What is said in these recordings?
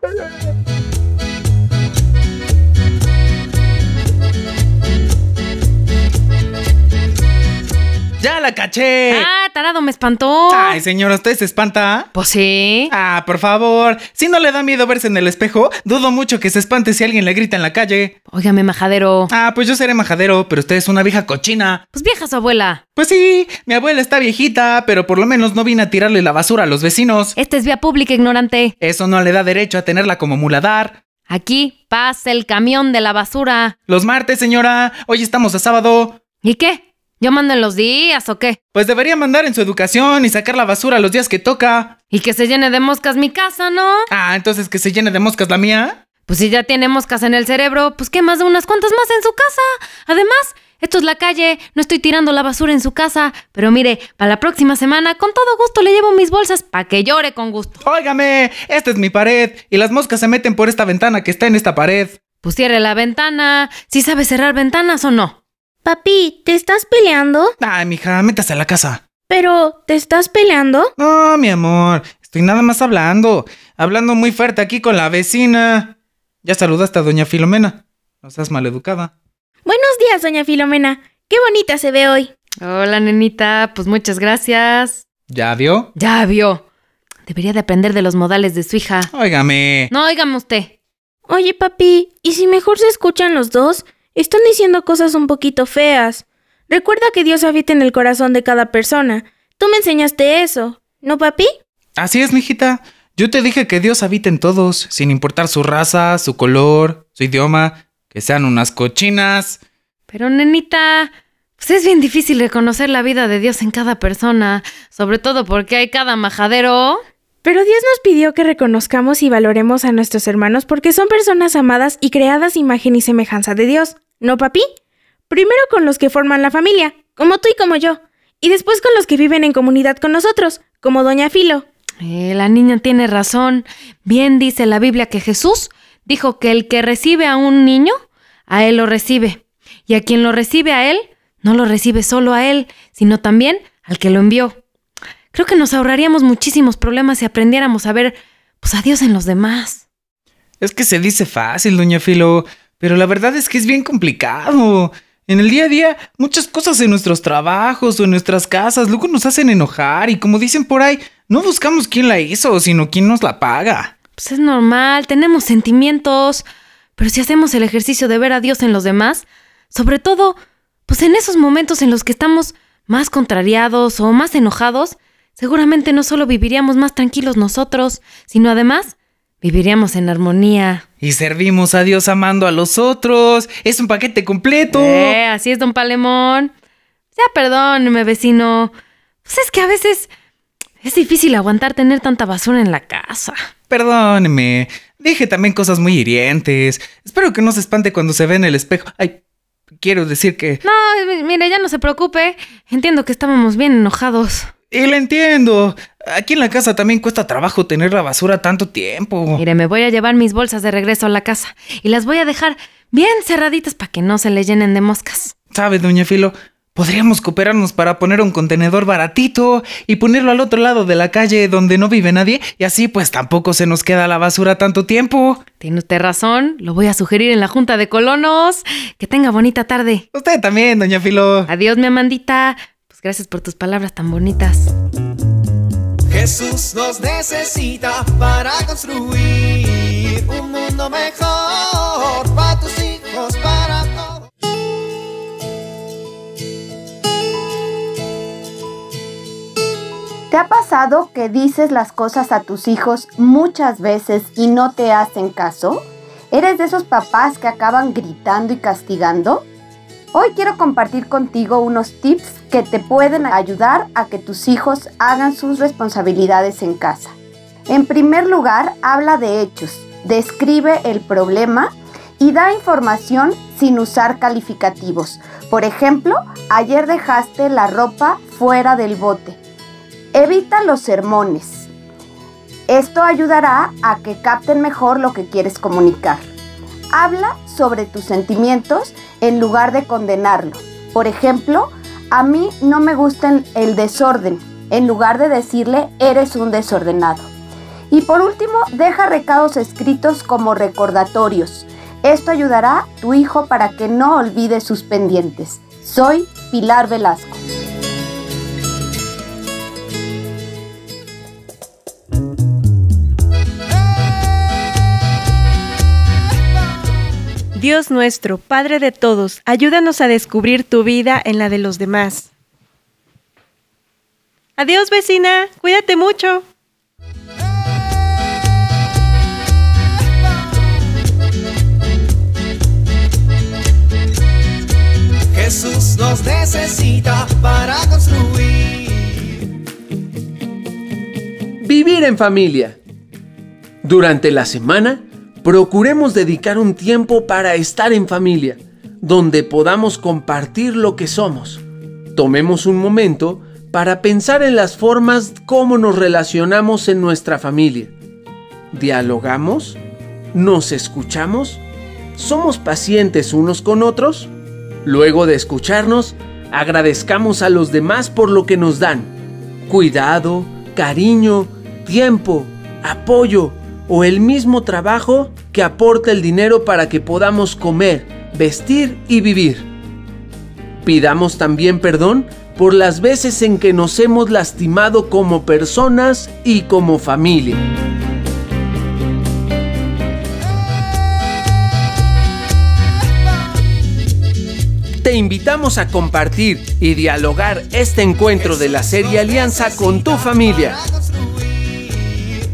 对对对对 ¡Ya la caché! Ah, tarado, me espantó. Ay, señora, ¿usted se espanta? Pues sí. Ah, por favor. Si no le da miedo verse en el espejo, dudo mucho que se espante si alguien le grita en la calle. Óigame, majadero. Ah, pues yo seré majadero, pero usted es una vieja cochina. Pues vieja su abuela. Pues sí, mi abuela está viejita, pero por lo menos no vine a tirarle la basura a los vecinos. Esta es vía pública, ignorante. Eso no le da derecho a tenerla como muladar. Aquí pasa el camión de la basura. Los martes, señora. Hoy estamos a sábado. ¿Y qué? ¿Yo mando en los días o qué? Pues debería mandar en su educación y sacar la basura los días que toca. Y que se llene de moscas mi casa, ¿no? Ah, entonces que se llene de moscas la mía. Pues si ya tiene moscas en el cerebro, pues qué más de unas cuantas más en su casa. Además, esto es la calle, no estoy tirando la basura en su casa. Pero mire, para la próxima semana, con todo gusto le llevo mis bolsas para que llore con gusto. Óigame, esta es mi pared y las moscas se meten por esta ventana que está en esta pared. Pues cierre la ventana. ¿Sí sabe cerrar ventanas o no? Papi, ¿te estás peleando? Ay, mija, métase a la casa. Pero, ¿te estás peleando? No, mi amor, estoy nada más hablando. Hablando muy fuerte aquí con la vecina. Ya saludaste a doña Filomena. No seas maleducada. Buenos días, doña Filomena. Qué bonita se ve hoy. Hola, nenita. Pues muchas gracias. ¿Ya vio? Ya vio. Debería de aprender de los modales de su hija. Óigame. No, óigame usted. Oye, papi, ¿y si mejor se escuchan los dos? Están diciendo cosas un poquito feas. Recuerda que Dios habita en el corazón de cada persona. Tú me enseñaste eso, ¿no, papi? Así es, mijita. Yo te dije que Dios habita en todos, sin importar su raza, su color, su idioma, que sean unas cochinas. Pero, nenita, pues es bien difícil reconocer la vida de Dios en cada persona, sobre todo porque hay cada majadero. Pero Dios nos pidió que reconozcamos y valoremos a nuestros hermanos porque son personas amadas y creadas imagen y semejanza de Dios. ¿No, papi? Primero con los que forman la familia, como tú y como yo. Y después con los que viven en comunidad con nosotros, como Doña Filo. Eh, la niña tiene razón. Bien dice la Biblia que Jesús dijo que el que recibe a un niño, a él lo recibe. Y a quien lo recibe a él, no lo recibe solo a él, sino también al que lo envió. Creo que nos ahorraríamos muchísimos problemas si aprendiéramos a ver pues a Dios en los demás. Es que se dice fácil, doña Filo, pero la verdad es que es bien complicado. En el día a día, muchas cosas en nuestros trabajos o en nuestras casas luego nos hacen enojar y como dicen por ahí, no buscamos quién la hizo, sino quién nos la paga. Pues es normal, tenemos sentimientos, pero si hacemos el ejercicio de ver a Dios en los demás, sobre todo, pues en esos momentos en los que estamos más contrariados o más enojados, seguramente no solo viviríamos más tranquilos nosotros, sino además viviríamos en armonía. Y servimos a Dios amando a los otros. Es un paquete completo. Eh, así es, don Palemón. Ya perdóneme, vecino. Pues es que a veces es difícil aguantar tener tanta basura en la casa. Perdóneme. Dije también cosas muy hirientes. Espero que no se espante cuando se ve en el espejo. Ay, quiero decir que... No, mire, ya no se preocupe. Entiendo que estábamos bien enojados. Y le entiendo. Aquí en la casa también cuesta trabajo tener la basura tanto tiempo. Mire, me voy a llevar mis bolsas de regreso a la casa y las voy a dejar bien cerraditas para que no se le llenen de moscas. ¿Sabe, doña Filo? Podríamos cooperarnos para poner un contenedor baratito y ponerlo al otro lado de la calle donde no vive nadie y así pues tampoco se nos queda la basura tanto tiempo. Tiene usted razón, lo voy a sugerir en la junta de colonos. Que tenga bonita tarde. Usted también, doña Filo. Adiós, mi Amandita. Pues Gracias por tus palabras tan bonitas. Jesús nos necesita para construir un mundo mejor para tus hijos, para todos. ¿Te ha pasado que dices las cosas a tus hijos muchas veces y no te hacen caso? ¿Eres de esos papás que acaban gritando y castigando? Hoy quiero compartir contigo unos tips que te pueden ayudar a que tus hijos hagan sus responsabilidades en casa. En primer lugar, habla de hechos, describe el problema y da información sin usar calificativos. Por ejemplo, ayer dejaste la ropa fuera del bote. Evita los sermones. Esto ayudará a que capten mejor lo que quieres comunicar. Habla sobre tus sentimientos en lugar de condenarlo. Por ejemplo, a mí no me gusta el desorden, en lugar de decirle eres un desordenado. Y por último, deja recados escritos como recordatorios. Esto ayudará a tu hijo para que no olvide sus pendientes. Soy Pilar Velasco. Dios nuestro, Padre de todos, ayúdanos a descubrir tu vida en la de los demás. Adiós vecina, cuídate mucho. Jesús nos necesita para construir. Vivir en familia. Durante la semana, procuremos dedicar un tiempo para estar en familia, donde podamos compartir lo que somos. Tomemos un momento para pensar en las formas cómo nos relacionamos en nuestra familia. ¿Dialogamos? ¿Nos escuchamos? ¿Somos pacientes unos con otros? Luego de escucharnos, agradezcamos a los demás por lo que nos dan. Cuidado, cariño, tiempo, apoyo o el mismo trabajo que aporta el dinero para que podamos comer, vestir y vivir. Pidamos también perdón por las veces en que nos hemos lastimado como personas y como familia. Te invitamos a compartir y dialogar este encuentro de la serie Alianza con tu familia.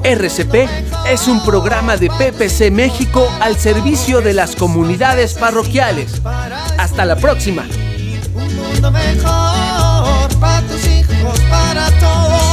RCP es un programa de PPC México al servicio de las comunidades parroquiales. Hasta la próxima. Un mundo mejor para tus hijos, para todos.